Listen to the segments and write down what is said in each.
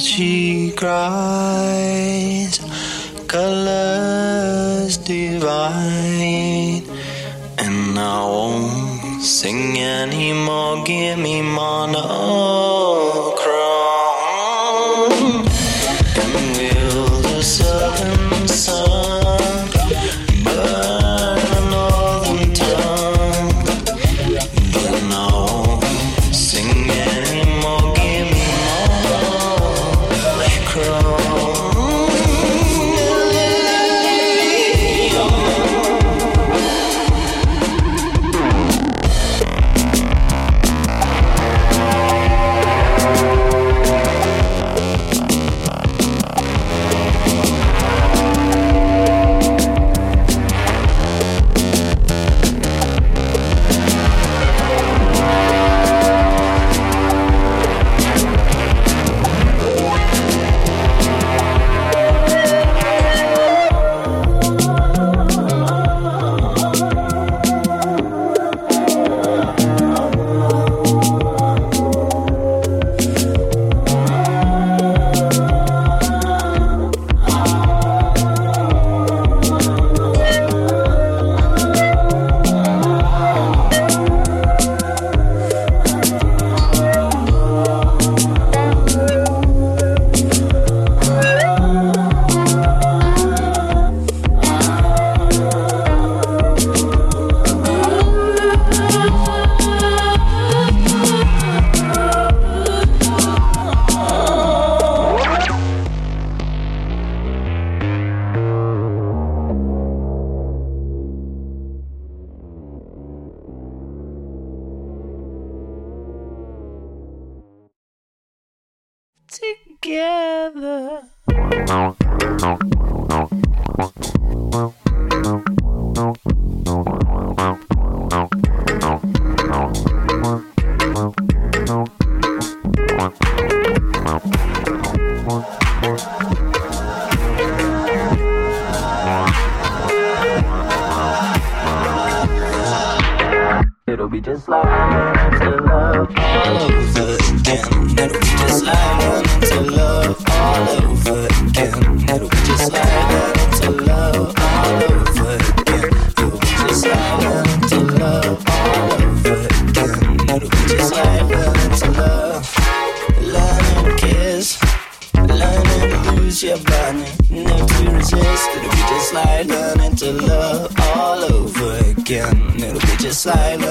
she cries, colors divine. And I won't sing anymore, give me mono. just like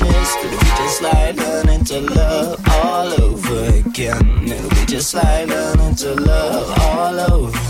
chances. It'll be just like learning to love all over again. It'll be just like learning to love all over